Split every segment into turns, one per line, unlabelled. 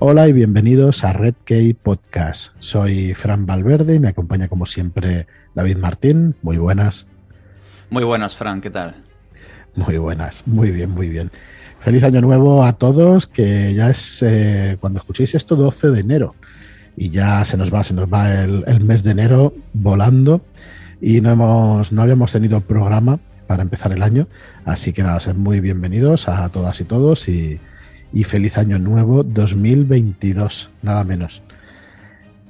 Hola y bienvenidos a Red Key Podcast. Soy Fran Valverde y me acompaña como siempre David Martín. Muy buenas.
Muy buenas, Fran, ¿qué tal?
Muy buenas, muy bien, muy bien. Feliz año nuevo a todos, que ya es, eh, cuando escuchéis esto, 12 de enero. Y ya se nos va, se nos va el, el mes de enero volando y no, hemos, no habíamos tenido programa para empezar el año. Así que nada, ser muy bienvenidos a todas y todos y, y feliz año nuevo 2022, nada menos.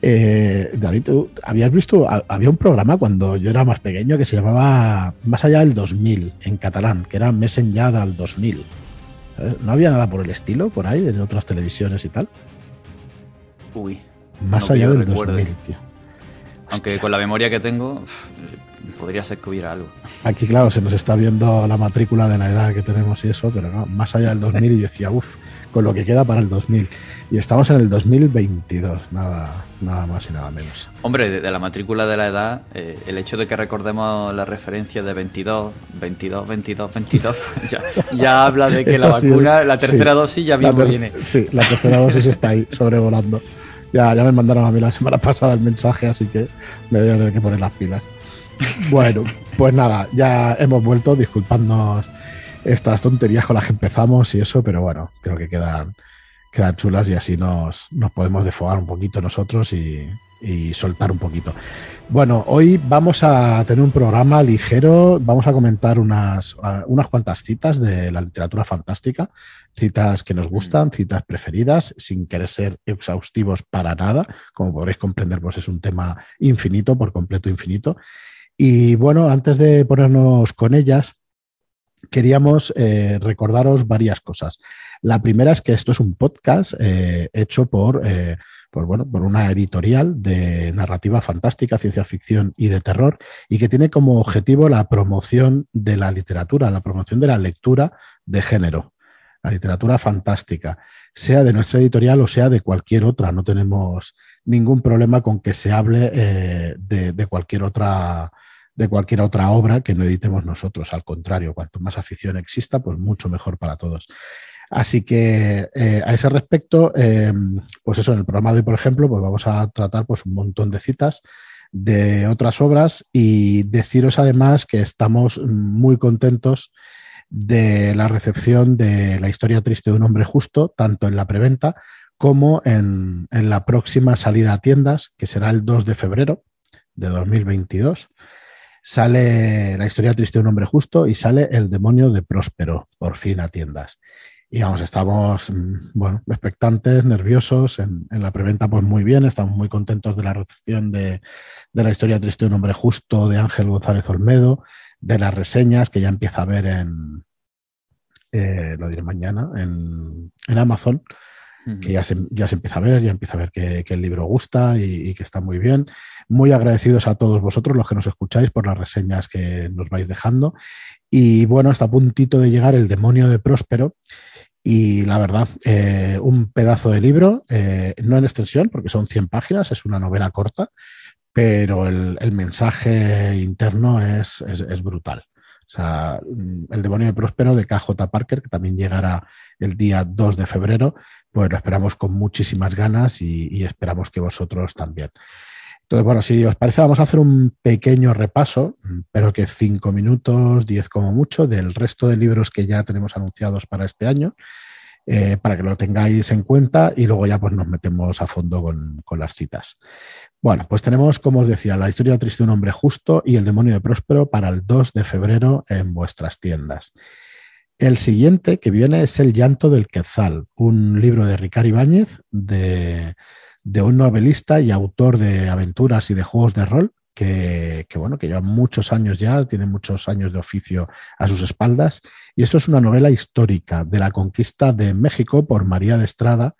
Eh, David, ¿tú habías visto? Había un programa cuando yo era más pequeño que se llamaba Más allá del 2000 en catalán, que era Mes enllà del 2000. ¿No había nada por el estilo por ahí en otras televisiones y tal?
Uy.
Más allá del 2000, tío.
Aunque con la memoria que tengo, podría ser que hubiera algo.
Aquí, claro, se nos está viendo la matrícula de la edad que tenemos y eso, pero no, más allá del 2000 y decía, uff, con lo que queda para el 2000. Y estamos en el 2022, nada, nada más y nada menos.
Hombre, de, la matrícula de la edad, eh, el hecho de que recordemos la referencia de 22, 22, 22, 22, ya, ya habla de que la vacuna, la tercera dosis ya mismo viene.
Sí, la tercera dosis está ahí, sobrevolando. Ya, ya me mandaron a mí la semana pasada el mensaje, así que me voy a tener que poner las pilas. Bueno, pues nada, ya hemos vuelto, disculpadnos estas tonterías con las que empezamos y eso, pero bueno, creo que quedan, quedan chulas y así nos, nos podemos defogar un poquito nosotros y, y soltar un poquito. Bueno, hoy vamos a tener un programa ligero, vamos a comentar unas, unas cuantas citas de la literatura fantástica, citas que nos gustan, citas preferidas, sin querer ser exhaustivos para nada, como podréis comprender, pues es un tema infinito, por completo infinito. Y bueno, antes de ponernos con ellas, queríamos eh, recordaros varias cosas. La primera es que esto es un podcast eh, hecho por, eh, por, bueno, por una editorial de narrativa fantástica, ciencia ficción y de terror, y que tiene como objetivo la promoción de la literatura, la promoción de la lectura de género, la literatura fantástica, sea de nuestra editorial o sea de cualquier otra. No tenemos ningún problema con que se hable de, de cualquier otra de cualquier otra obra que no editemos nosotros. Al contrario, cuanto más afición exista, pues mucho mejor para todos. Así que eh, a ese respecto, eh, pues eso, en el programa de hoy, por ejemplo, pues vamos a tratar pues un montón de citas de otras obras y deciros además que estamos muy contentos de la recepción de la historia triste de un hombre justo, tanto en la preventa como en, en la próxima salida a tiendas, que será el 2 de febrero de 2022 sale la historia triste de un hombre justo y sale el demonio de Próspero, por fin a tiendas. Y vamos, estamos, mm, bueno, expectantes, nerviosos. En, la preventa, pues muy bien, estamos muy contentos de la recepción de, la historia triste de un hombre justo de Ángel González Olmedo, de las reseñas que ya empieza a ver en, eh, lo diré mañana, en, en Amazon que ya se, ya se empieza a ver, ya empieza a ver que, el libro gusta y, que está muy bien. Muy agradecidos a todos vosotros, los que nos escucháis, por las reseñas que nos vais dejando. Y bueno, está a puntito de llegar El demonio de Próspero. Y la verdad, eh, un pedazo de libro, eh, no en extensión, porque son 100 páginas, es una novela corta, pero el, mensaje interno es, es, brutal. O sea, El demonio de Próspero de KJ Parker, que también llegará el día 2 de febrero, pues lo esperamos con muchísimas ganas y, esperamos que vosotros también. Entonces, bueno, si os parece, vamos a hacer un pequeño repaso, pero que cinco minutos, diez como mucho, del resto de libros que ya tenemos anunciados para este año, eh, para que lo tengáis en cuenta y luego ya pues nos metemos a fondo con, con, las citas. Bueno, pues tenemos, como os decía, la historia triste de un hombre justo y el demonio de Próspero para el 2 de febrero en vuestras tiendas. El siguiente que viene es El llanto del Quetzal, un libro de Ricardo Ibáñez, de, un novelista y autor de aventuras y de juegos de rol, que, bueno, que lleva muchos años ya, tiene muchos años de oficio a sus espaldas. Y esto es una novela histórica de la conquista de México por María de Estrada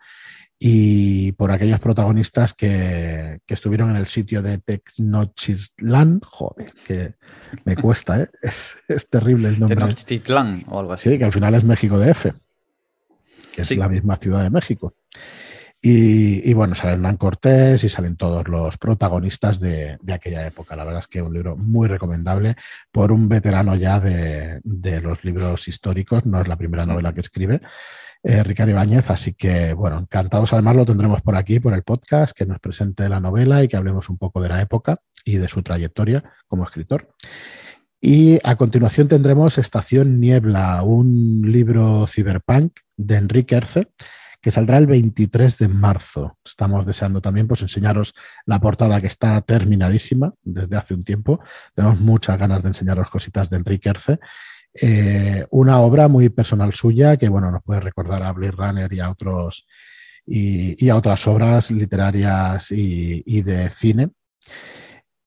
y por aquellos protagonistas que, estuvieron en el sitio de Tenochtitlan, joder, que me cuesta, ¿eh? es, terrible el nombre.
Tenochtitlan o algo así.
Sí, que al final es México DF, que es la misma ciudad de México. Y, bueno, salen Hernán Cortés y salen todos los protagonistas de, aquella época. La verdad es que es un libro muy recomendable por un veterano ya de, de los libros históricos, no es la primera novela que escribe eh, Ricardo Ibáñez. Así que, bueno, encantados. Además, lo tendremos por aquí, por el podcast, que nos presente la novela y que hablemos un poco de la época y de su trayectoria como escritor. Y a continuación tendremos Estación Niebla, un libro cyberpunk de Enrique Erce, que saldrá el 23 de marzo. Estamos deseando también pues, enseñaros la portada que está terminadísima desde hace un tiempo. Tenemos muchas ganas de enseñaros cositas de Enrique Erce. Eh, una obra muy personal suya que bueno, nos puede recordar a Blade Runner y a otros y, a otras obras literarias y de cine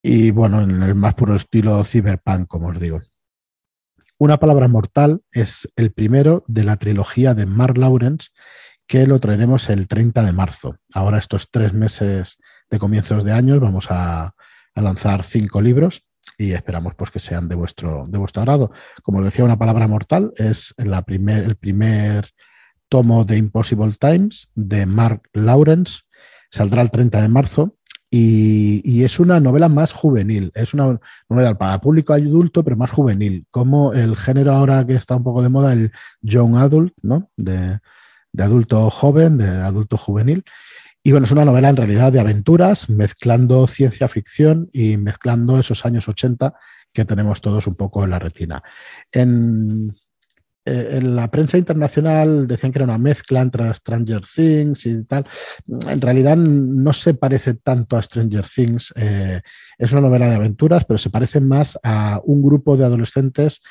y bueno, en el más puro estilo cyberpunk, como os digo. Una palabra mortal es el primero de la trilogía de Mark Lawrence, que lo traeremos el 30 de marzo. Ahora estos tres meses de comienzos de años vamos a, lanzar cinco libros y esperamos pues que sean de vuestro, de vuestro agrado. Como decía, una palabra mortal es primer, el primer tomo de Impossible Times de Mark Lawrence. Saldrá el 30 de marzo y, es una novela más juvenil, es una novela para público adulto, pero más juvenil, como el género ahora que está un poco de moda, el young adult, ¿no? De, adulto joven, de adulto juvenil. Y bueno, es una novela en realidad de aventuras, mezclando ciencia ficción y mezclando esos años 80 que tenemos todos un poco en la retina. En, eh, en la prensa internacional decían que era una mezcla entre Stranger Things y tal. En realidad no se parece tanto a Stranger Things. Eh, es una novela de aventuras, pero se parece más a un grupo de adolescentes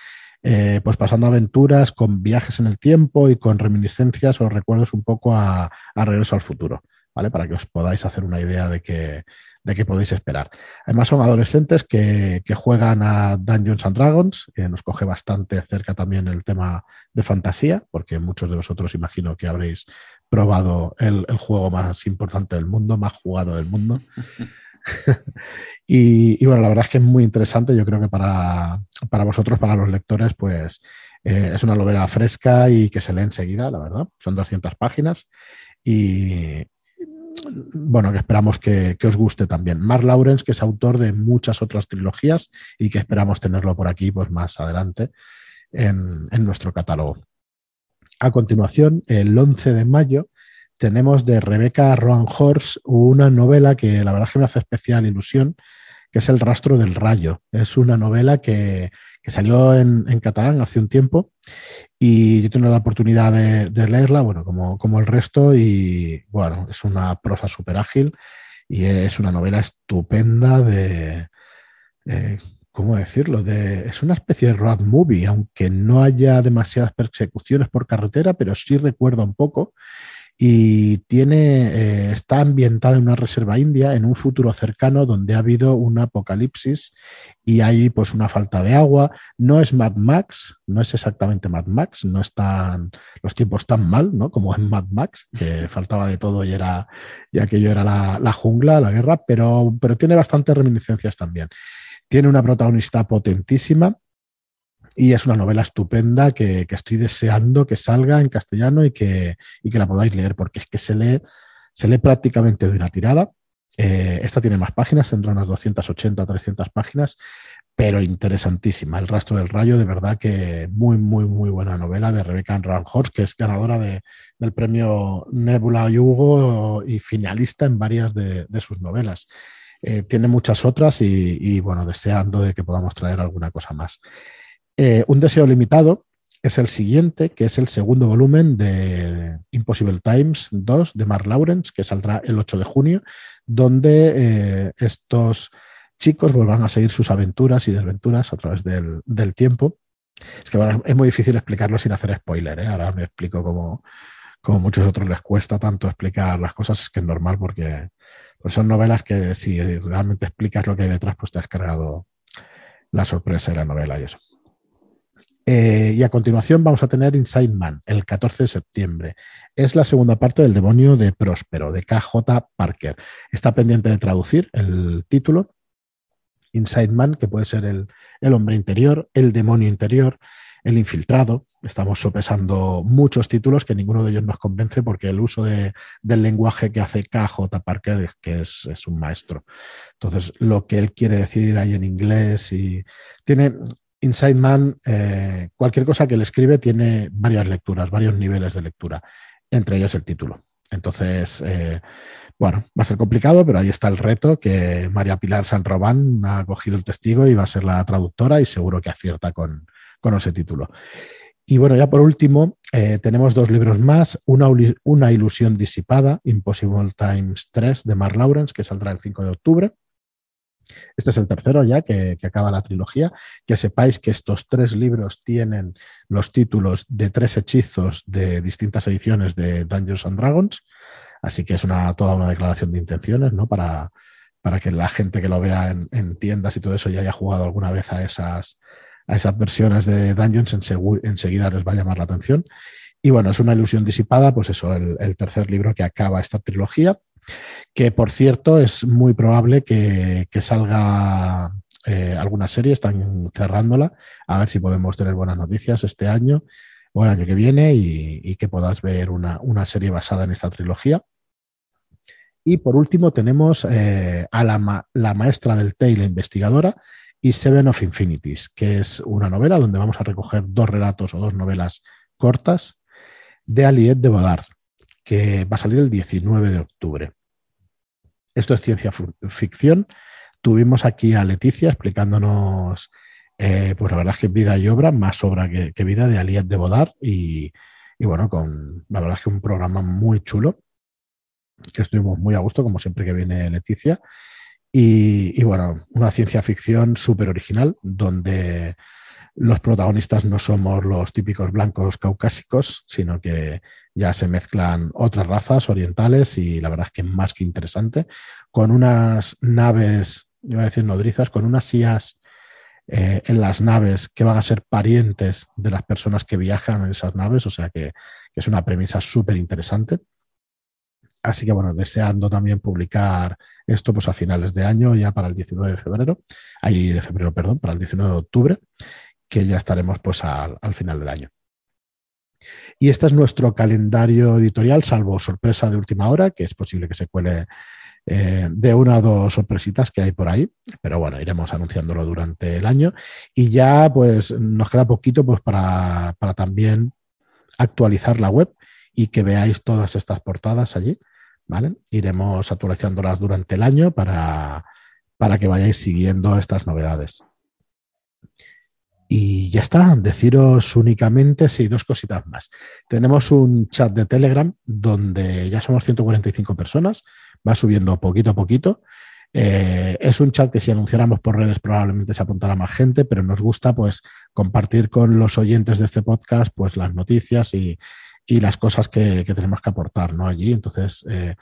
eh, pues pasando aventuras con viajes en el tiempo y con reminiscencias o recuerdos un poco a, Regreso al Futuro, ¿vale? Para que os podáis hacer una idea de que, de qué podéis esperar. Además, son adolescentes que, juegan a Dungeons and Dragons, que nos coge bastante cerca también el tema de fantasía, porque muchos de vosotros imagino que habréis probado el, juego más importante del mundo, más jugado del mundo. y, bueno, la verdad es que es muy interesante. Yo creo que para, vosotros, para los lectores, pues eh, es una novela fresca y que se lee enseguida, la verdad. Son 200 páginas y, bueno, que esperamos que, os guste también. Mark Lawrence, que es autor de muchas otras trilogías y que esperamos tenerlo por aquí pues, más adelante en, nuestro catálogo. A continuación, el 11 de mayo, tenemos de Rebecca Roan Horst una novela que la verdad es que me hace especial ilusión, que es El rastro del rayo. Es una novela que, salió en, en, catalán hace un tiempo y yo tenido la oportunidad de, leerla, bueno, como, como, el resto, y bueno, es una prosa súper ágil y es una novela estupenda de, ¿cómo decirlo? De, es una especie de road movie, aunque no haya demasiadas persecuciones por carretera, pero sí recuerda un poco y tiene, eh, está ambientada en una reserva india en un futuro cercano donde ha habido un apocalipsis y hay pues una falta de agua. No es Mad Max, no es exactamente Mad Max, no están los tiempos tan mal, ¿no? Como en Mad Max, que faltaba de todo y era, y aquello era la, la jungla, la guerra, pero, pero tiene bastantes reminiscencias también. Tiene una protagonista potentísima y es una novela estupenda que, estoy deseando que salga en castellano y que, que, la podáis leer, porque es que se lee, se lee prácticamente de una tirada. Eh, esta tiene más páginas, tendrá unas 280, 300 páginas, pero interesantísima. El rastro del rayo, de verdad que muy, muy, muy buena novela de Rebecca Ranhorst, que es ganadora del premio Nebula Hugo y finalista en varias de, sus novelas. Eh, tiene muchas otras y, y, bueno, deseando de que podamos traer alguna cosa más. Eh, un deseo limitado es el siguiente, que es el segundo volumen de Impossible Times 2 de Mark Lawrence, que saldrá el 8 de junio, donde eh, estos chicos vuelvan a seguir sus aventuras y desventuras a través del, tiempo. Es que bueno, es muy difícil explicarlo sin hacer spoiler. ¿eh? Ahora me explico como, como muchos otros les cuesta tanto explicar las cosas, es que es normal porque pues son novelas que si realmente explicas lo que hay detrás, pues te has cargado la sorpresa de la novela y eso. Eh, y a continuación vamos a tener Inside Man, el 14 de septiembre. Es la segunda parte del demonio de Próspero, de KJ Parker. Está pendiente de traducir el título. Inside Man, que puede ser el, hombre interior, el demonio interior, el infiltrado. Estamos sopesando muchos títulos que ninguno de ellos nos convence porque el uso del lenguaje que hace KJ Parker es que es, es, un maestro. Entonces, lo que él quiere decir ahí en inglés y tiene, Inside Man, eh, cualquier cosa que le escribe tiene varias lecturas, varios niveles de lectura, entre ellos el título. Entonces, eh, bueno, va a ser complicado, pero ahí está el reto que María Pilar San Román ha cogido el testigo y va a ser la traductora y seguro que acierta con, ese título. Y bueno, ya por último, eh, tenemos dos libros más. Una, una, ilusión disipada, Impossible Times 3, de Mark Lawrence, que saldrá el 5 de octubre. Este es el tercero ya que, acaba la trilogía. Que sepáis que estos tres libros tienen los títulos de tres hechizos de distintas ediciones de Dungeons and Dragons. Así que es toda una declaración de intenciones, ¿no? Para, para que la gente que lo vea en, tiendas y todo eso ya haya jugado alguna vez a esas, a esas versiones de Dungeons, enseguida les va a llamar la atención. Y bueno, es una ilusión disipada, pues eso, el tercer libro que acaba esta trilogía que por cierto es muy probable que, salga eh, alguna serie, están cerrándola, a ver si podemos tener buenas noticias este año o el año que viene y, que puedas ver una, serie basada en esta trilogía. Y por último tenemos eh, a la, la, maestra del té la investigadora y Seven of Infinities, que es una novela donde vamos a recoger dos relatos o dos novelas cortas de Aliette de Bodard, que va a salir el 19 de octubre. Esto es ciencia ficción. Tuvimos aquí a Leticia explicándonos, eh, pues la verdad es que vida y obra, más obra que, vida de Aliette de Bodar y, bueno, con la verdad es que un programa muy chulo, que estuvimos muy a gusto, como siempre que viene Leticia. Y, y bueno, una ciencia ficción súper original, donde los protagonistas no somos los típicos blancos caucásicos, sino que ya se mezclan otras razas orientales y la verdad es que es más que interesante, con unas naves, iba a decir nodrizas, con unas sillas eh, en las naves que van a ser parientes de las personas que viajan en esas naves, o sea que, es una premisa súper interesante. Así que bueno, deseando también publicar esto pues a finales de año, ya para el 19 de febrero, ahí de febrero, perdón, para el 19 de octubre, que ya estaremos pues al final del año. Y este es nuestro calendario editorial, salvo sorpresa de última hora, que es posible que se cuele eh, de una o dos sorpresitas que hay por ahí, pero bueno, iremos anunciándolo durante el año. Y ya pues nos queda poquito pues para, también actualizar la web y que veáis todas estas portadas allí. ¿Vale? Iremos actualizándolas durante el año para, para que vayáis siguiendo estas novedades. Y ya está, deciros únicamente, sí, dos cositas más. Tenemos un chat de Telegram donde ya somos 145 personas, va subiendo poquito a poquito. Eh, es un chat que si anunciáramos por redes probablemente se apuntara más gente, pero nos gusta pues compartir con los oyentes de este podcast pues las noticias y, las cosas que, tenemos que aportar ¿no? allí. Entonces, eh,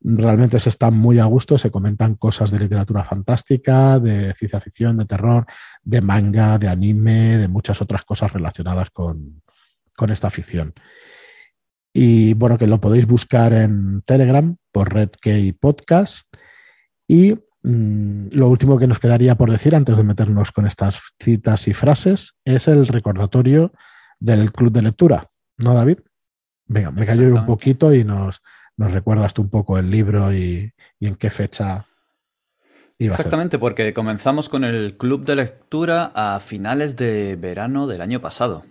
realmente se está muy a gusto, se comentan cosas de literatura fantástica, de ciencia ficción, de terror, de manga, de anime, de muchas otras cosas relacionadas con, esta ficción. Y bueno, que lo podéis buscar en Telegram por RedKey Podcast. Y mm, lo último que nos quedaría por decir antes de meternos con estas citas y frases es el recordatorio del club de lectura, ¿no, David? Venga, me callo un poquito y nos, nos recuerdas tú un poco el libro y, en qué fecha
iba Exactamente, porque comenzamos con el club de lectura a finales de verano del año pasado.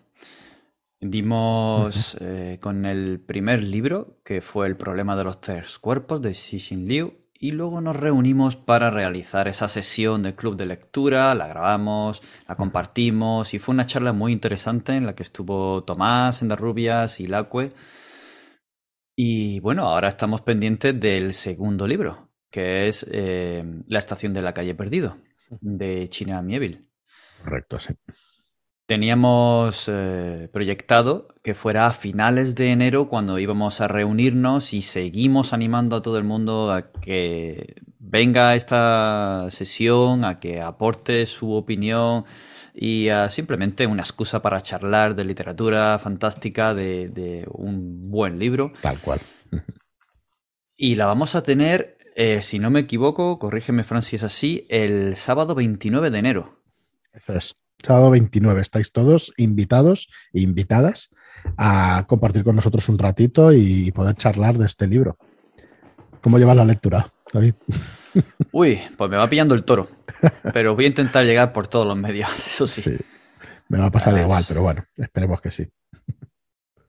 Dimos eh, con el primer libro, que fue El problema de los tres cuerpos, de Xixin Liu, y luego nos reunimos para realizar esa sesión del club de lectura, la grabamos, la compartimos, y fue una charla muy interesante en la que estuvo Tomás, Endarrubias y Lacue y bueno, ahora estamos pendientes del segundo libro, que es eh, La estación de la calle perdido, de China Mieville.
Correcto, sí.
Teníamos eh, proyectado que fuera a finales de enero cuando íbamos a reunirnos y seguimos animando a todo el mundo a que venga a esta sesión, a que aporte su opinión, y ah, simplemente una excusa para charlar de literatura fantástica, de, un buen libro.
Tal cual.
Y la vamos a tener, eh, si no me equivoco, corrígeme Fran si es así, el sábado 29 de enero.
Eso es. Sábado 29. Estáis todos invitados e invitadas a compartir con nosotros un ratito y poder charlar de este libro. ¿Cómo lleva la lectura, David?
Uy, pues me va pillando el toro. Pero voy a intentar llegar por todos los medios, eso sí.
me va a pasar igual, pero bueno, esperemos que sí.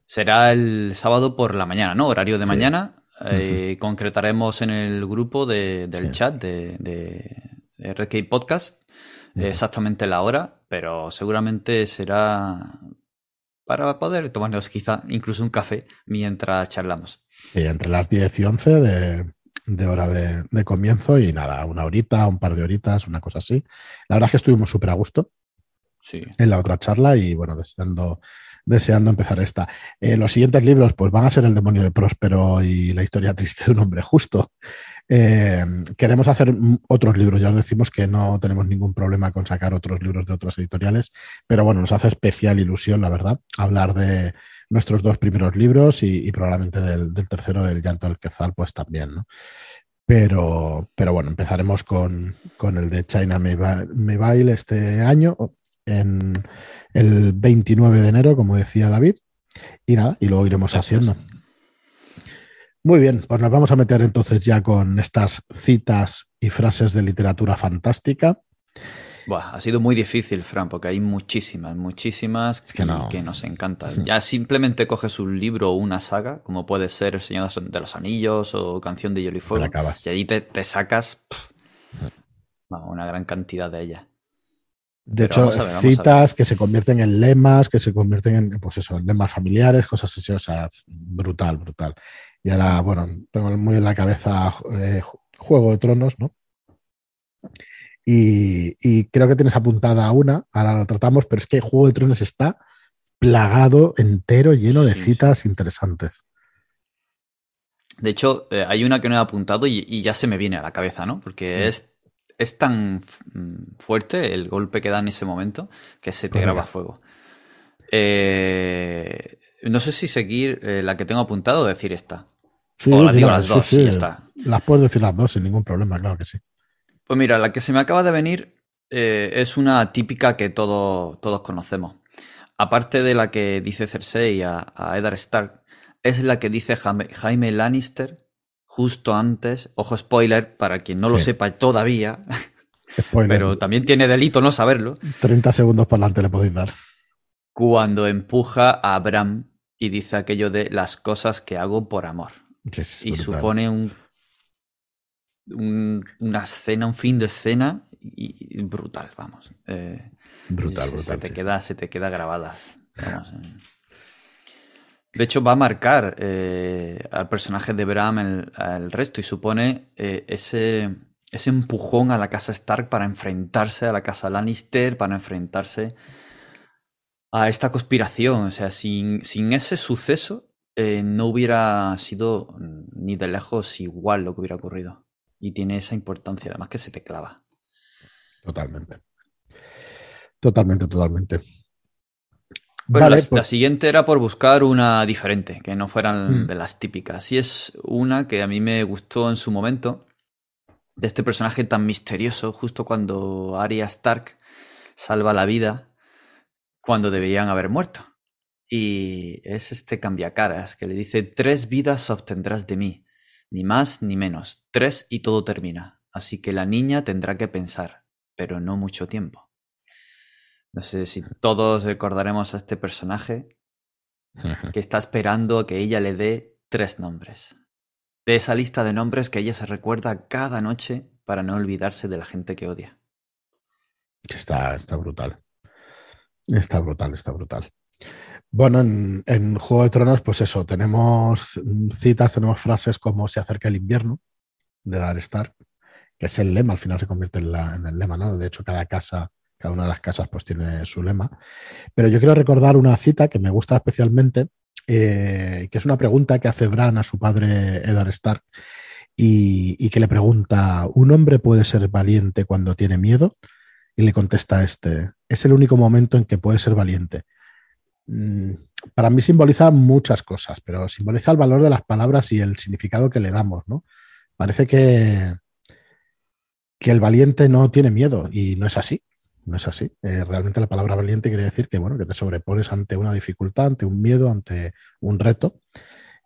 Será el sábado por la mañana, ¿no? Horario de mañana. Eh, concretaremos en el grupo del chat de, de Podcast exactamente la hora, pero seguramente será para poder tomarnos quizá incluso un café mientras charlamos.
Sí, entre las 10 y 11 de, hora de, comienzo y nada, una horita, un par de horitas, una cosa así. La verdad es que estuvimos súper a gusto sí. en la otra charla y bueno, deseando, deseando empezar esta. Eh, los siguientes libros pues van a ser El demonio de Próspero y La historia triste de un hombre justo. Eh, queremos hacer otros libros, ya os decimos que no tenemos ningún problema con sacar otros libros de otras editoriales, pero bueno, nos hace especial ilusión, la verdad, hablar de nuestros dos primeros libros y, probablemente del, tercero, del llanto del Quetzal, pues también, ¿no? Pero, pero bueno, empezaremos con, el de China Mobile este año, en el 29 de enero, como decía David, y nada, y luego iremos haciendo. Muy bien, pues nos vamos a meter entonces ya con estas citas y frases de literatura fantástica.
Buah, ha sido muy difícil, Fran, porque hay muchísimas, muchísimas que, nos encantan. Ya simplemente coges un libro o una saga, como puede ser El Señor de los Anillos o Canción de Hielo y Fuego, y ahí te, sacas una gran cantidad de ellas.
De hecho, citas que se convierten en lemas, que se convierten en, pues eso, lemas familiares, cosas así, o sea, brutal, brutal. Y ahora, bueno, tengo muy en la cabeza eh, Juego de Tronos, ¿no? Y, creo que tienes apuntada una, ahora lo tratamos, pero es que Juego de Tronos está plagado, entero, lleno de citas interesantes.
De hecho, eh, hay una que no he apuntado y, ya se me viene a la cabeza, ¿no? Porque mm. es, es, tan mm, fuerte el golpe que da en ese momento que se te graba fuego. Eh, no sé si seguir eh, la que tengo apuntado o decir esta.
Sí, o las dos y ya está. Las puedes decir las dos sin ningún problema, claro que sí.
Pues mira, la que se me acaba de venir eh, es una típica que todos conocemos. Aparte de la que dice Cersei a, a Eddard Stark, es la que dice Jaime, Lannister justo antes. Ojo, spoiler, para quien no lo sepa todavía. pero también tiene delito no saberlo.
30 segundos para adelante le podéis dar
cuando empuja a Abraham y dice aquello de las cosas que hago por amor. y supone un, una escena, un fin de escena y, brutal, vamos. Eh, brutal, brutal. Se te, queda, se te queda grabadas. Eh. De hecho, va a marcar eh, al personaje de Bram el, el resto y supone ese, ese empujón a la casa Stark para enfrentarse a la casa Lannister, para enfrentarse a esta conspiración. O sea, sin, sin ese suceso eh, no hubiera sido ni de lejos igual lo que hubiera ocurrido. Y tiene esa importancia, además que se te clava.
Totalmente. Totalmente, totalmente.
Bueno, la, pues siguiente era por buscar una diferente, que no fueran mm. de las típicas. Y es una que a mí me gustó en su momento, de este personaje tan misterioso, justo cuando Arya Stark salva la vida cuando deberían haber muerto. Y es este cambiacaras que le dice, tres vidas obtendrás de mí, ni más ni menos, tres y todo termina. Así que la niña tendrá que pensar, pero no mucho tiempo. No sé si todos recordaremos a este personaje que está esperando a que ella le dé tres nombres. De esa lista de nombres que ella se recuerda cada noche para no olvidarse de la gente que odia.
Está, está brutal. Está brutal, está brutal. Bueno, en, Juego de Tronos, pues eso, tenemos citas, tenemos frases como se acerca el invierno de Dar Stark, que es el lema, al final se convierte en, el lema, ¿no? De hecho, cada casa, cada una de las casas, pues tiene su lema. Pero yo quiero recordar una cita que me gusta especialmente, eh, que es una pregunta que hace Bran a su padre Eddard Stark y, y que le pregunta, ¿un hombre puede ser valiente cuando tiene miedo? Y le contesta este, es el único momento en que puede ser valiente. Mm, para mí simboliza muchas cosas, pero simboliza el valor de las palabras y el significado que le damos, ¿no? Parece que, que el valiente no tiene miedo y no es así. No es así. Eh, realmente la palabra valiente quiere decir que, bueno, que te sobrepones ante una dificultad, ante un miedo, ante un reto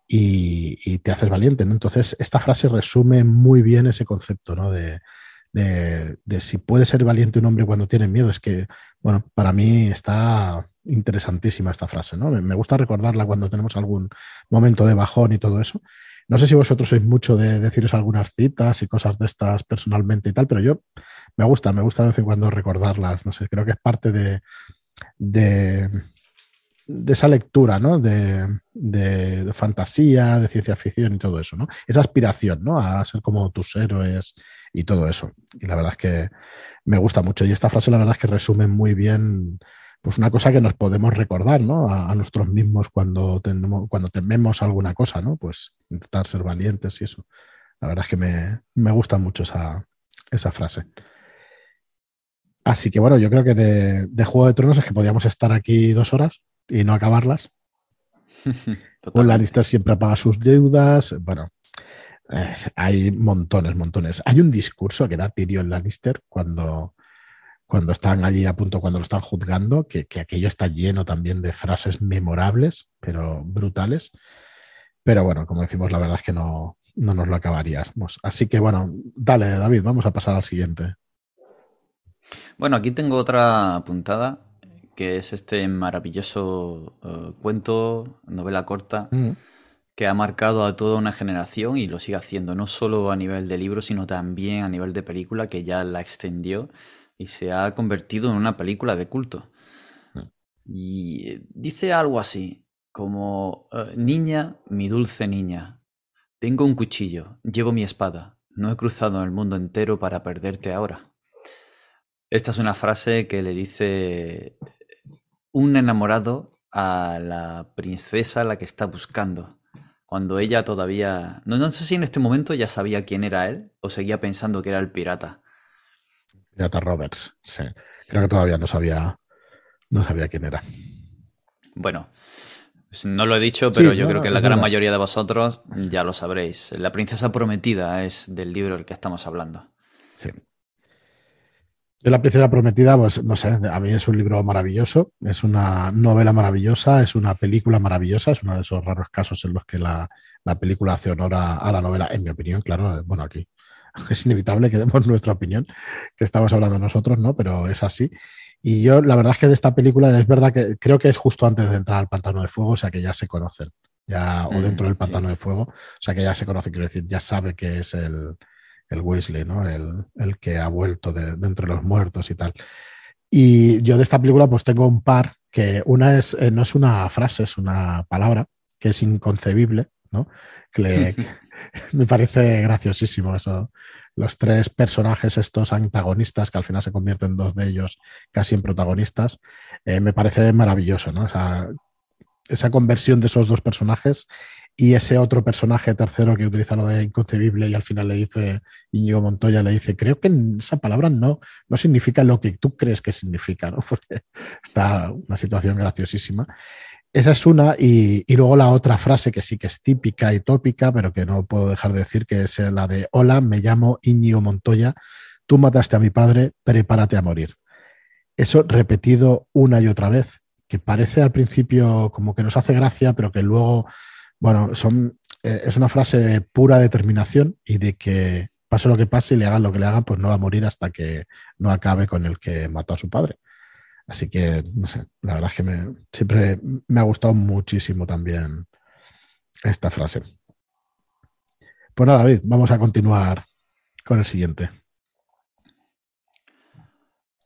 y, te haces valiente. ¿no? Entonces, esta frase resume muy bien ese concepto ¿no? de, de, si puede ser valiente un hombre cuando tiene miedo. Es que, bueno, para mí está interesantísima esta frase, ¿no? Me gusta recordarla cuando tenemos algún momento de bajón y todo eso. No sé si vosotros sois mucho de deciros algunas citas y cosas de estas personalmente y tal, pero yo me gusta, me gusta de vez en cuando recordarlas. No sé, creo que es parte de, de, esa lectura, ¿no? De, de, fantasía, de ciencia ficción y todo eso, ¿no? Esa aspiración, ¿no? A ser como tus héroes y todo eso. Y la verdad es que me gusta mucho. Y esta frase, la verdad es que resume muy bien, pues una cosa que nos podemos recordar, ¿no? A, nosotros mismos cuando, tenemos, cuando tememos alguna cosa, ¿no? Pues intentar ser valientes y eso. La verdad es que me, me gusta mucho esa, esa frase. Así que bueno, yo creo que de, de, Juego de Tronos es que podíamos estar aquí dos horas y no acabarlas. Un Lannister siempre paga sus deudas. Bueno, eh, hay montones, montones. Hay un discurso que da Tyrion Lannister cuando, cuando están allí a punto, cuando lo están juzgando, que, que, aquello está lleno también de frases memorables, pero brutales. Pero bueno, como decimos, la verdad es que no, no nos lo acabaríamos. Así que bueno, dale, David, vamos a pasar al siguiente.
Bueno, aquí tengo otra puntada, que es este maravilloso eh, cuento, novela corta, mm. Que ha marcado a toda una generación y lo sigue haciendo, no solo a nivel de libro, sino también a nivel de película, que ya la extendió y se ha convertido en una película de culto. Mm. Y dice algo así, como, eh, niña, mi dulce niña, tengo un cuchillo, llevo mi espada, no he cruzado el mundo entero para perderte ahora. Esta es una frase que le dice un enamorado a la princesa a la que está buscando. Cuando ella todavía... No, no sé si en este momento ya sabía quién era él o seguía pensando que era el pirata.
Pirata Roberts, sí. Creo que todavía no sabía, no sabía quién era.
Bueno, no lo he dicho, pero yo creo que la gran mayoría de vosotros ya lo sabréis. La princesa prometida es del libro del que estamos hablando.
Sí. De la princesa prometida, pues no sé, a mí es un libro maravilloso, es una novela maravillosa, es una película maravillosa, es uno de esos raros casos en los que la, película hace honor a, la novela, en mi opinión, claro, bueno, aquí es inevitable que demos nuestra opinión, que estamos hablando nosotros, ¿no? Pero es así. Y yo, la verdad es que de esta película es verdad que creo que es justo antes de entrar al pantano de fuego, o sea que ya se conocen, ya, o dentro del pantano de fuego, o sea que ya se conoce, quiero decir, ya sabe que es el, el Weasley, ¿no? El, que ha vuelto de, entre los muertos y tal. Y yo de esta película pues tengo un par que una es, eh, no es una frase, es una palabra que es inconcebible, ¿no? Que me parece graciosísimo eso. Los tres personajes estos antagonistas, que al final se convierten dos de ellos casi en protagonistas, eh, me parece maravilloso, ¿no? esa conversión de esos dos personajes y ese otro personaje tercero que utiliza lo de inconcebible y al final le dice Íñigo Montoya, le dice, creo que esa palabra no, no significa lo que tú crees que significa, ¿no? Porque está una situación graciosísima. Esa es una, y, y, luego la otra frase que sí que es típica y tópica, pero que no puedo dejar de decir, que es la de, hola, me llamo Íñigo Montoya, tú mataste a mi padre, prepárate a morir. Eso repetido una y otra vez, que parece al principio como que nos hace gracia, pero que luego bueno, son, eh, es una frase de pura determinación y de que pase lo que pase y le hagan lo que le hagan, pues no va a morir hasta que no acabe con el que mató a su padre. Así que, no sé, la verdad es que me, siempre me ha gustado muchísimo también esta frase. Pues nada, David, vamos a continuar con el siguiente.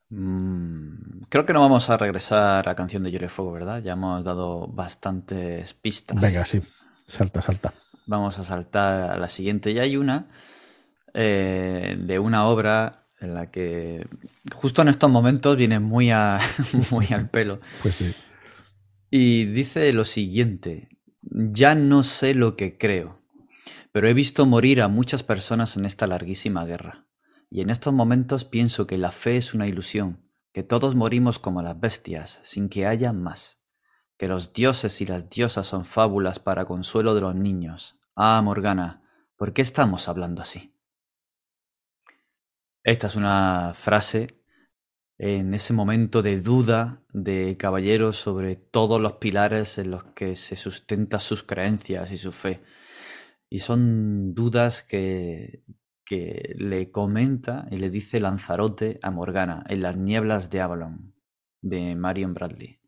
Mm, creo que no vamos a regresar a Canción de Llore Fuego, ¿verdad? Ya hemos dado bastantes pistas.
Venga, sí. Salta, salta.
Vamos a saltar a la siguiente. Y hay una eh, de una obra en la que justo en estos momentos viene muy, a, muy al pelo.
Pues sí.
Y dice lo siguiente, ya no sé lo que creo, pero he visto morir a muchas personas en esta larguísima guerra. Y en estos momentos pienso que la fe es una ilusión, que todos morimos como las bestias, sin que haya más que los dioses y las diosas son fábulas para consuelo de los niños. Ah, Morgana, ¿por qué estamos hablando así? Esta es una frase en ese momento de duda de caballeros sobre todos los pilares en los que se sustenta sus creencias y su fe. Y son dudas que, que le comenta y le dice Lanzarote a Morgana en las nieblas de Avalon, de Marion Bradley.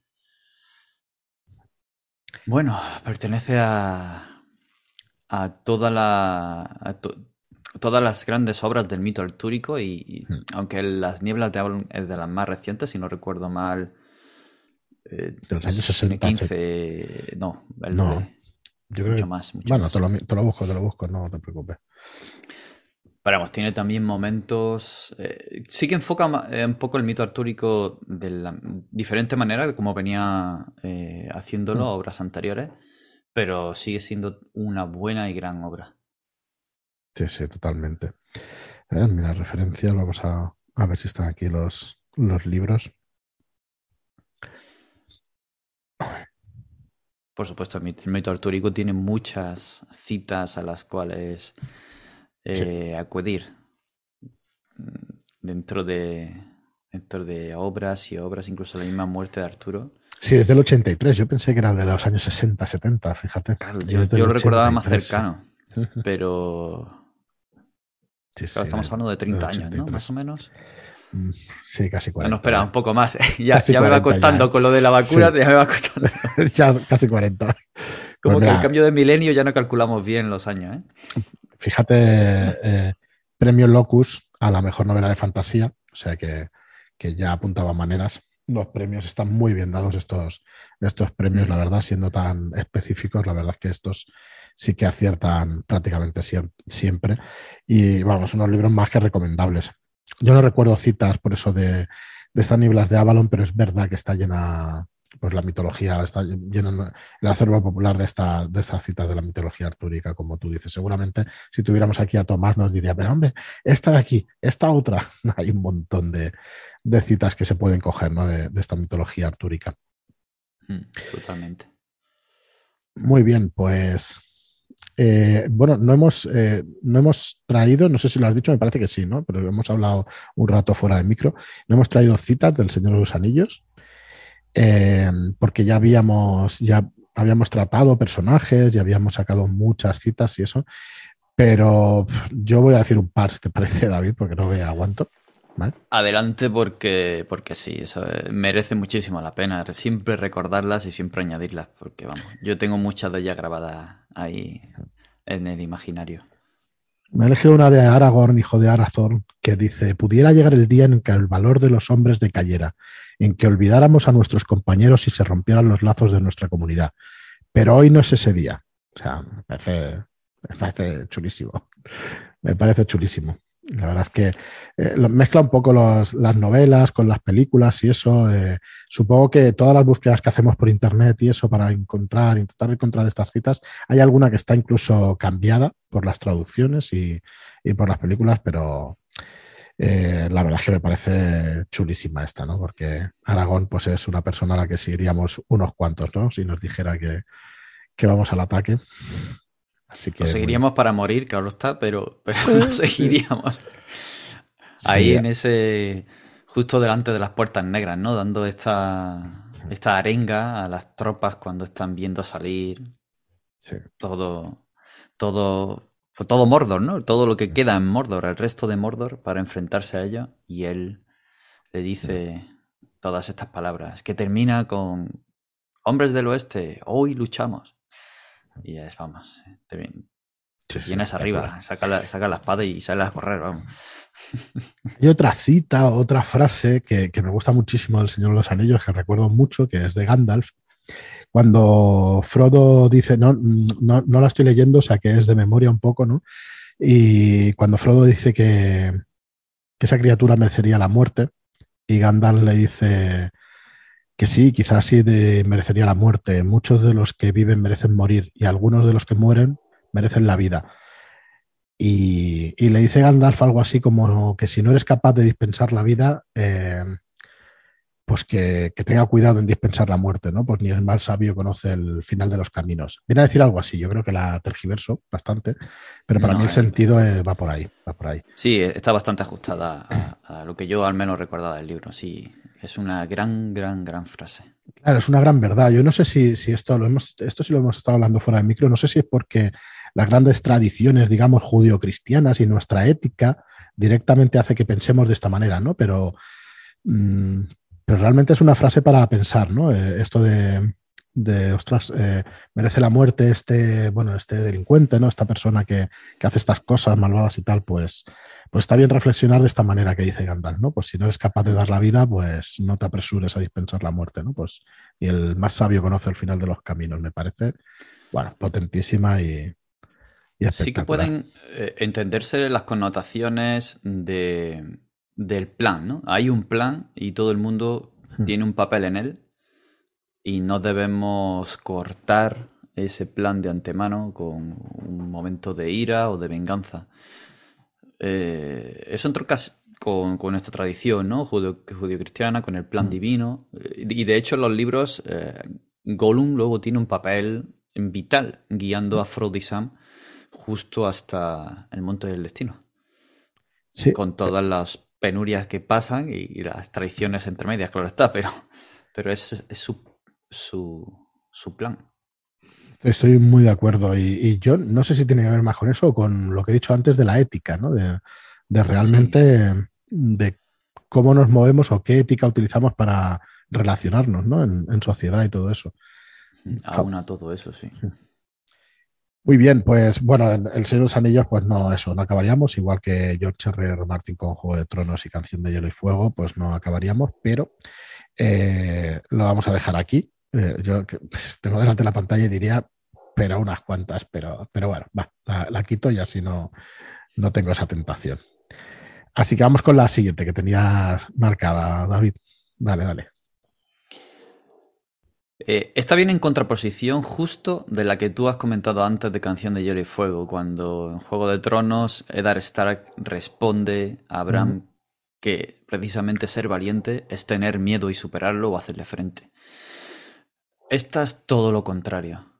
Bueno, pertenece a, a toda la, todas las grandes obras del mito artúrico y, hmm. aunque las nieblas de Avalon es de las más recientes, si no recuerdo mal,
eh, de los años 60.
15, no, el no
yo creo mucho más. bueno, Te, lo, te lo busco, te lo busco, no te preocupes.
Pero tiene también momentos. Eh, sí que enfoca eh, un poco el mito artúrico de la diferente manera de como venía eh, haciéndolo mm. obras anteriores, pero sigue siendo una buena y gran obra.
Sí, sí, totalmente. mira, referencias, vamos a, a, ver si están aquí los, los libros.
Por supuesto, el mito artúrico tiene muchas citas a las cuales eh, acudir mm, dentro de, dentro de obras y obras, incluso la misma muerte de Arturo.
Sí, es del 83. Yo pensé que era de los años 60, 70, fíjate.
yo, lo recordaba más cercano, pero... estamos hablando de 30 años, ¿no? Más o menos.
Mm, sí, casi 40.
Bueno, espera, un poco más. ya, ya me va costando ¿eh? con lo de la vacuna, ya me va costando.
ya casi 40.
Como pues que el cambio de milenio ya no calculamos bien los años, ¿eh?
Fíjate, eh, premio Locus a la mejor novela de fantasía, o sea que, ya apuntaba maneras. Los premios están muy bien dados, estos, estos premios, la verdad, siendo tan específicos, la verdad es que estos sí que aciertan prácticamente siempre. Y vamos, unos libros más que recomendables. Yo no recuerdo citas por eso de, de estas nieblas de Avalon, pero es verdad que está llena, pues la mitología está llena el acervo popular de, esta, de estas citas de la mitología artúrica, como tú dices. Seguramente si tuviéramos aquí a Tomás nos diría, pero hombre, esta de aquí, esta otra. Hay un montón de, citas que se pueden coger ¿no? de, esta mitología artúrica.
Hmm, totalmente.
Muy bien, pues eh, bueno, no hemos, eh, no hemos traído, no sé si lo has dicho, me parece que sí, ¿no? Pero hemos hablado un rato fuera de micro. No hemos traído citas del Señor de los Anillos. Eh, porque ya habíamos, ya habíamos tratado personajes, ya habíamos sacado muchas citas y eso, pero yo voy a decir un par, si te parece, David, porque no me aguanto.
Adelante porque, porque sí, eso eh, merece muchísimo la pena. Siempre recordarlas y siempre añadirlas, porque vamos, yo tengo muchas de ellas grabadas ahí en el imaginario.
Me he elegido una de Aragorn, hijo de Arathorn, que dice, pudiera llegar el día en que el valor de los hombres decayera, en que olvidáramos a nuestros compañeros y se rompieran los lazos de nuestra comunidad. Pero hoy no es ese día. O sea, me parece, me parece chulísimo. Me parece chulísimo. La verdad es que eh, mezcla un poco las novelas con las películas y eso. Eh, supongo que todas las búsquedas que hacemos por internet y eso para encontrar, intentar encontrar estas citas, hay alguna que está incluso cambiada por las traducciones y, por las películas, pero eh, la verdad es que me parece chulísima esta, ¿no? Porque Aragón pues es una persona a la que seguiríamos unos cuantos, ¿no? Si nos dijera que, que vamos al ataque.
Así que, seguiríamos para morir, claro está, pero, pero no seguiríamos. Ahí en ese. justo delante de las puertas negras, ¿no? Dando esta, esta arenga a las tropas cuando están viendo salir. Todo. Todo. Pues todo Mordor, ¿no? Todo lo que queda en Mordor, el resto de Mordor, para enfrentarse a ella. Y él le dice todas estas palabras, que termina con Hombres del Oeste, hoy luchamos. Y es, vamos, te vienes arriba, saca la, saca la, espada y sales a correr, vamos.
Hay otra cita, otra frase que, me gusta muchísimo del Señor de los Anillos, que recuerdo mucho, que es de Gandalf, cuando Frodo dice, no, no, no, la estoy leyendo, o sea que es de memoria un poco, ¿no? Y cuando Frodo dice que, que esa criatura merecería la muerte, y Gandalf le dice, que sí, quizás sí merecería la muerte. Muchos de los que viven merecen morir y algunos de los que mueren merecen la vida. Y, le dice Gandalf algo así como que si no eres capaz de dispensar la vida, eh, pues que, tenga cuidado en dispensar la muerte, ¿no? Pues ni el mal sabio conoce el final de los caminos. Viene a decir algo así, yo creo que la tergiverso bastante, pero para mí el eh, sentido eh, va por ahí, va por ahí.
Sí, está bastante ajustada a, a, lo que yo al menos recordaba del libro, sí, es una gran, gran, gran frase.
Claro, es una gran verdad. Yo no sé si, si esto lo hemos, esto sí lo hemos estado hablando fuera del micro, no sé si es porque las grandes tradiciones, digamos, judio-cristianas y nuestra ética directamente hace que pensemos de esta manera, ¿no? Pero, mm, pero realmente es una frase para pensar, ¿no? Eh, esto de, de ostras, eh, merece la muerte este, bueno, este delincuente, ¿no? Esta persona que, que, hace estas cosas malvadas y tal, pues, pues está bien reflexionar de esta manera que dice Gandalf, ¿no? Pues si no eres capaz de dar la vida, pues no te apresures a dispensar la muerte, ¿no? Pues y el más sabio conoce el final de los caminos, me parece, bueno, potentísima y, y
Sí que pueden eh, entenderse las connotaciones de, del plan, ¿no? Hay un plan y todo el mundo hmm. tiene un papel en él y no debemos cortar ese plan de antemano con un momento de ira o de venganza. Eh, eso entroca con, con esta tradición ¿no? judío-cristiana, con el plan mm. divino. Y de hecho en los libros eh, Gollum luego tiene un papel vital guiando a Frodo y Sam justo hasta el monte del destino. Sí. Con todas las penurias que pasan y, las traiciones entre medias, claro está, pero, pero es, es su su, su plan.
Estoy muy de acuerdo. Y, yo no sé si tiene que ver más con eso o con lo que he dicho antes de la ética, ¿no? De, realmente de cómo nos movemos o qué ética utilizamos para relacionarnos, ¿no? En, sociedad y todo eso.
Aún a todo eso, sí.
Muy bien, pues bueno, en El Señor de los Anillos, pues no, eso, no acabaríamos, igual que George R. R. Martin con Juego de Tronos y Canción de Hielo y Fuego, pues no acabaríamos, pero eh, lo vamos a dejar aquí. Eh, yo tengo delante la pantalla y diría, pero unas cuantas, pero, pero bueno, va, la, quito y así no, no tengo esa tentación. Así que vamos con la siguiente que tenías marcada, David. Dale, dale.
Eh, está bien en contraposición justo de la que tú has comentado antes de Canción de Hielo y Fuego, cuando en Juego de Tronos Eddard Stark responde a Bran que precisamente ser valiente es tener miedo y superarlo o hacerle frente. Esta es todo lo contrario.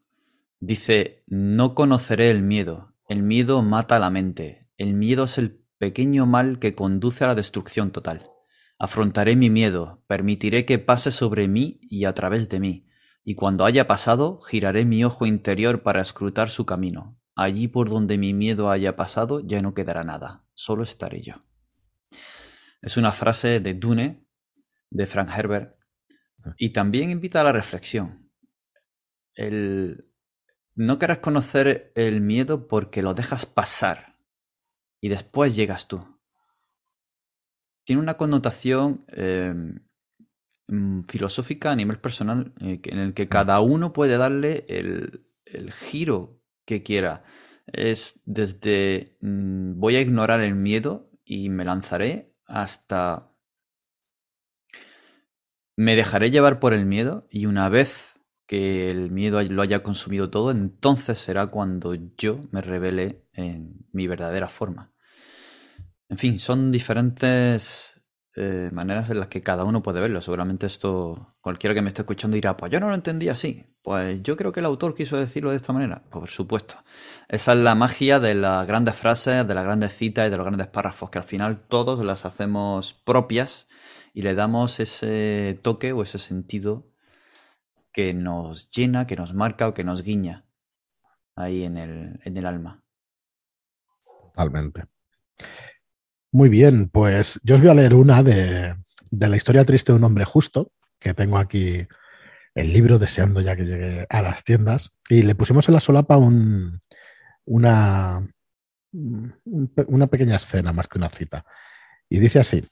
Dice, no conoceré el miedo. El miedo mata la mente. El miedo es el pequeño mal que conduce a la destrucción total. Afrontaré mi miedo, permitiré que pase sobre mí y a través de mí, y cuando haya pasado, giraré mi ojo interior para escrutar su camino. Allí por donde mi miedo haya pasado ya no quedará nada, solo estaré yo. Es una frase de Dune, de Frank Herbert, y también invita a la reflexión. El, no querrás conocer el miedo porque lo dejas pasar y después llegas tú. Tiene una connotación em, mm, filosófica a nivel personal eh, en el que cada uno puede darle el, el giro que quiera. Es desde mm, voy a ignorar el miedo y me lanzaré hasta me dejaré llevar por el miedo y una vez que el miedo lo haya consumido todo, entonces será cuando yo me revele en mi verdadera forma. En fin, son diferentes eh, maneras en las que cada uno puede verlo. Seguramente esto, cualquiera que me esté escuchando dirá, pues yo no lo entendí así. Pues yo creo que el autor quiso decirlo de esta manera. Por supuesto. Esa es la magia de las grandes frases, de las grandes citas y de los grandes párrafos, que al final todos las hacemos propias y le damos ese toque o ese sentido que nos llena, que nos marca o que nos guiña ahí en el, en el alma.
Totalmente. Muy bien, pues yo os voy a leer una de, de la historia triste de un hombre justo, que tengo aquí el libro deseando ya que llegue a las tiendas, y le pusimos en la solapa un, una, una pequeña escena más que una cita. Y dice así,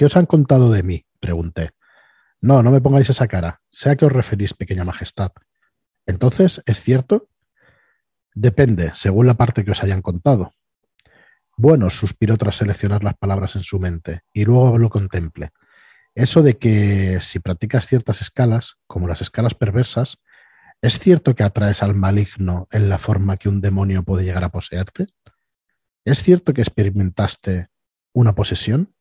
¿Qué os han contado de mí? pregunté. No, no me pongáis esa cara. Sé a qué os referís, pequeña majestad. Entonces, ¿es cierto? Depende, según la parte que os hayan contado. Bueno, suspiró tras seleccionar las palabras en su mente, y luego lo contemple. Eso de que si practicas ciertas escalas, como las escalas perversas, ¿es cierto que atraes al maligno en la forma que un demonio puede llegar a poseerte? ¿Es cierto que experimentaste una posesión?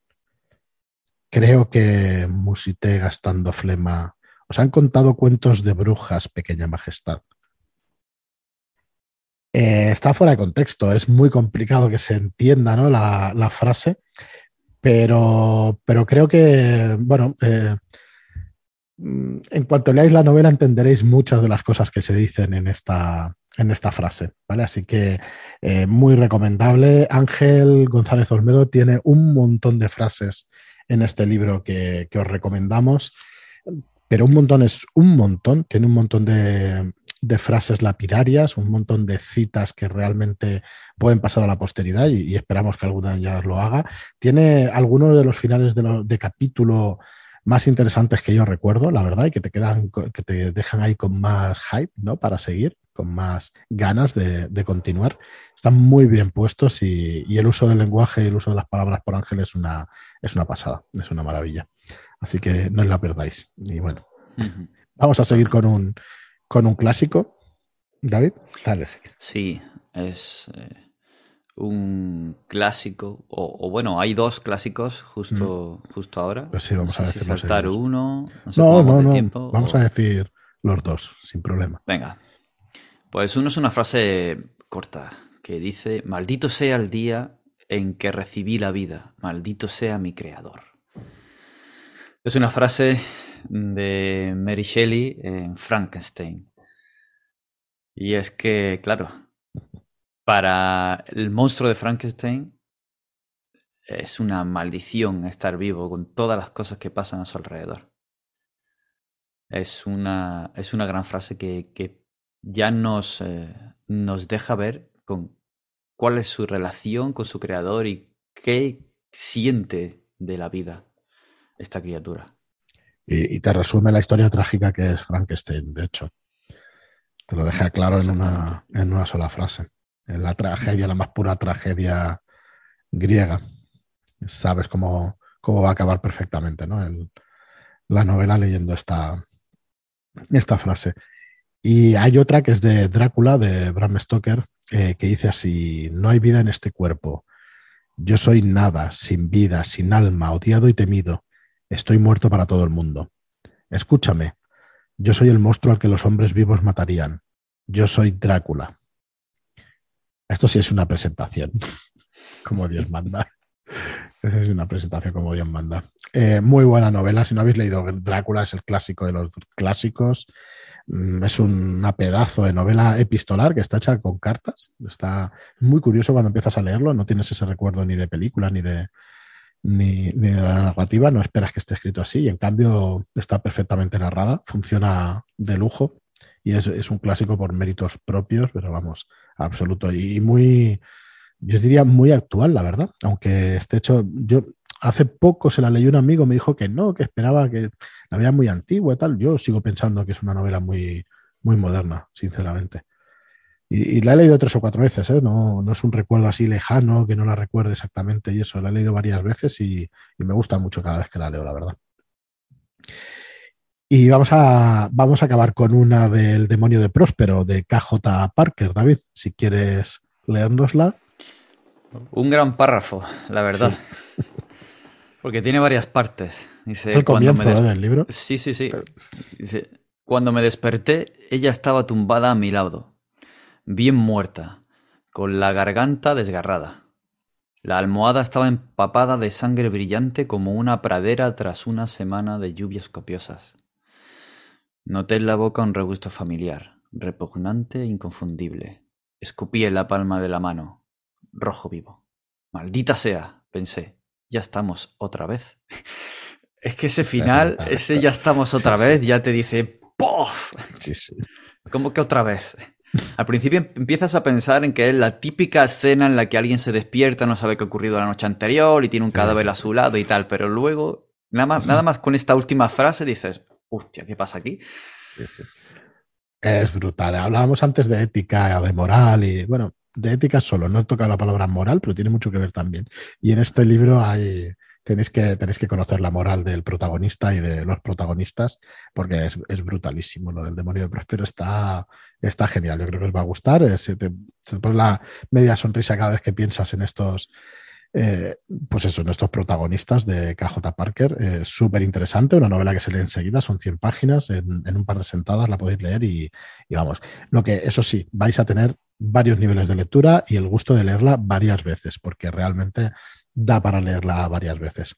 Creo que musité gastando flema. Os han contado cuentos de brujas, pequeña majestad. Eh, está fuera de contexto, es muy complicado que se entienda ¿no? la, frase, pero, pero, creo que, bueno, eh, mm, en cuanto leáis la novela entenderéis muchas de las cosas que se dicen en esta, en esta frase, ¿vale? Así que eh, muy recomendable. Ángel González Olmedo tiene un montón de frases en este libro que, que os recomendamos, pero un montón es un montón, tiene un montón de, de frases lapidarias, un montón de citas que realmente pueden pasar a la posteridad y, esperamos que alguna ya lo haga. Tiene algunos de los finales de, de, capítulo más interesantes que yo recuerdo, la verdad, y que te quedan, que te dejan ahí con más hype, ¿no? Para seguir, con más ganas de, de continuar. Están muy bien puestos y, y, el uso del lenguaje y el uso de las palabras por Ángel es una, es una pasada, es una maravilla. Así que no os la perdáis. Y bueno, vamos a seguir con un, con un clásico. David, dale.
Sí, es eh, un clásico, o, bueno, hay dos clásicos justo, mm. justo ahora.
Pues sí, vamos a
saltar uno.
No, no, no. vamos a decir los dos, sin problema.
Venga. Pues uno es una frase corta que dice: Maldito sea el día en que recibí la vida, maldito sea mi creador. Es una frase de Mary Shelley en Frankenstein. Y es que, claro, para el monstruo de Frankenstein es una maldición estar vivo con todas las cosas que pasan a su alrededor. Es una, es una gran frase que, que ya nos, eh, nos deja ver con cuál es su relación con su creador y qué siente de la vida esta criatura.
Y, te resume la historia trágica que es Frankenstein, de hecho. Te lo deja claro en una, en una sola frase. En la tragedia, la más pura tragedia griega. Sabes cómo, cómo va a acabar perfectamente, ¿no? la novela leyendo esta, esta frase. Y hay otra que es de Drácula, de Bram Stoker, eh, que dice así, no hay vida en este cuerpo. Yo soy nada, sin vida, sin alma, odiado y temido. Estoy muerto para todo el mundo. Escúchame, yo soy el monstruo al que los hombres vivos matarían. Yo soy Drácula. Esto sí es una presentación, como Dios manda. Esa es una presentación como Dios manda. Eh, muy buena novela. Si no habéis leído Drácula, es el clásico de los clásicos. Mm, es una pedazo de novela epistolar que está hecha con cartas. Está muy curioso cuando empiezas a leerlo. No tienes ese recuerdo ni de película ni de, ni, de narrativa, no esperas que esté escrito así. Y en cambio está perfectamente narrada, funciona de lujo. Y es, es un clásico por méritos propios, pero vamos, absoluto. Y muy, yo diría muy actual, la verdad, aunque esté hecho, yo hace poco se la leyó un amigo, me dijo que no, que esperaba que la veía muy antigua y tal, yo sigo pensando que es una novela muy, muy moderna, sinceramente. Y, la he leído tres o cuatro veces, ¿eh? no, no, es un recuerdo así lejano, que no la recuerde exactamente y eso. La he leído varias veces y, y, me gusta mucho cada vez que la leo, la verdad. Y vamos a, vamos a acabar con una del demonio de Próspero, de KJ Parker. David, si quieres leérnosla.
Un gran párrafo, la verdad. Porque tiene varias partes. Dice,
¿Es el comienzo del libro?
Sí, sí, sí. Dice, cuando me desperté, ella estaba tumbada a mi lado bien muerta, con la garganta desgarrada. La almohada estaba empapada de sangre brillante como una pradera tras una semana de lluvias copiosas. Noté en la boca un regusto familiar, repugnante e inconfundible. Escupí en la palma de la mano, rojo vivo. Maldita sea, pensé. Ya estamos otra vez. es que ese final, ese ya estamos otra vez, ya te dice ¡Pof! Sí, sí. ¿Cómo que otra vez? Al principio empiezas a pensar en que es la típica escena en la que alguien se despierta, no sabe qué ha ocurrido la noche anterior y tiene un cadáver a su lado y tal, pero luego, nada más, nada más con esta última frase dices, hostia, ¿qué pasa aquí?
Es brutal. Hablábamos antes de ética, de moral y, bueno, de ética solo, no toca la palabra moral, pero tiene mucho que ver también. Y en este libro hay, tenéis que, tenéis que conocer la moral del protagonista y de los protagonistas, porque es, es brutalísimo. Lo del demonio de Próspero está, está genial. Yo creo que os va a gustar. Se te, la media sonrisa cada vez que piensas en estos. Eh, pues eso, en estos protagonistas de KJ Parker. Es súper interesante, una novela que se lee enseguida, son 100 páginas, en, un par de sentadas la podéis leer y, y, vamos. Lo que, eso sí, vais a tener varios niveles de lectura y el gusto de leerla varias veces, porque realmente da para leerla varias veces.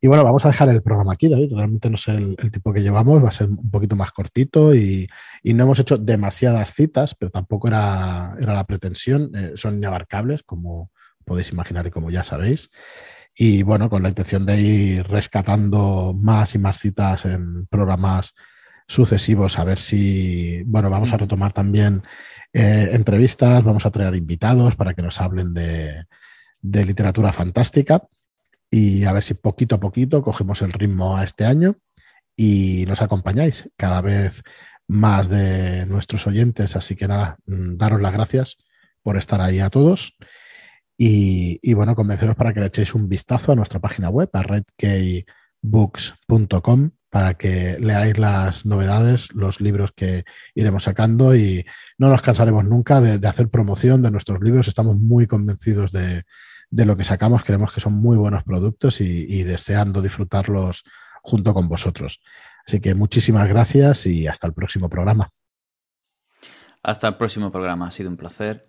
Y bueno, vamos a dejar el programa aquí, David. Realmente no sé el, tipo que llevamos, va a ser un poquito más cortito y, no hemos hecho demasiadas citas, pero tampoco era, era la pretensión. Eh, son inabarcables, como podéis imaginar y como ya sabéis. Y bueno, con la intención de ir rescatando más y más citas en programas sucesivos, a ver si, bueno, vamos a mm. retomar también eh, entrevistas, vamos a traer invitados para que nos hablen de, de literatura fantástica y a ver si poquito a poquito cogemos el ritmo a este año y nos acompañáis cada vez más de nuestros oyentes. Así que nada, mm, daros las gracias por estar ahí a todos. Y, bueno, convenceros para que le echéis un vistazo a nuestra página web, a redkeybooks.com, para que leáis las novedades, los libros que iremos sacando y no nos cansaremos nunca de hacer promoción de nuestros libros. Estamos muy convencidos de, de lo que sacamos. Creemos que son muy buenos productos y, deseando disfrutarlos junto con vosotros. Así que muchísimas gracias y hasta el próximo programa.
Hasta el próximo programa, ha sido un placer.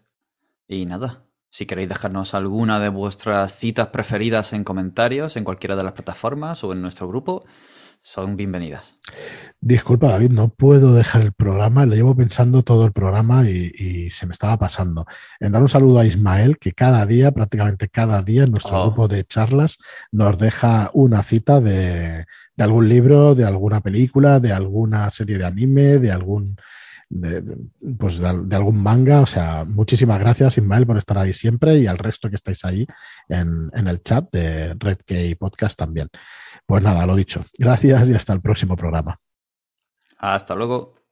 Y nada, si queréis dejarnos alguna de vuestras citas preferidas en comentarios en cualquiera de las plataformas o en nuestro grupo, son bienvenidas.
Disculpa, David, no puedo dejar el programa, lo llevo pensando todo el programa y, se me estaba pasando. En dar un saludo a Ismael, que cada día, prácticamente cada día, en nuestro oh. grupo de charlas nos deja una cita de, algún libro, de alguna película, de alguna serie de anime, de algún pues de, algún manga. O sea, muchísimas gracias, Ismael, por estar ahí siempre y al resto que estáis ahí en, en el chat de Red Key Podcast también. Pues nada, lo dicho. Gracias y hasta el próximo programa.
Hasta luego.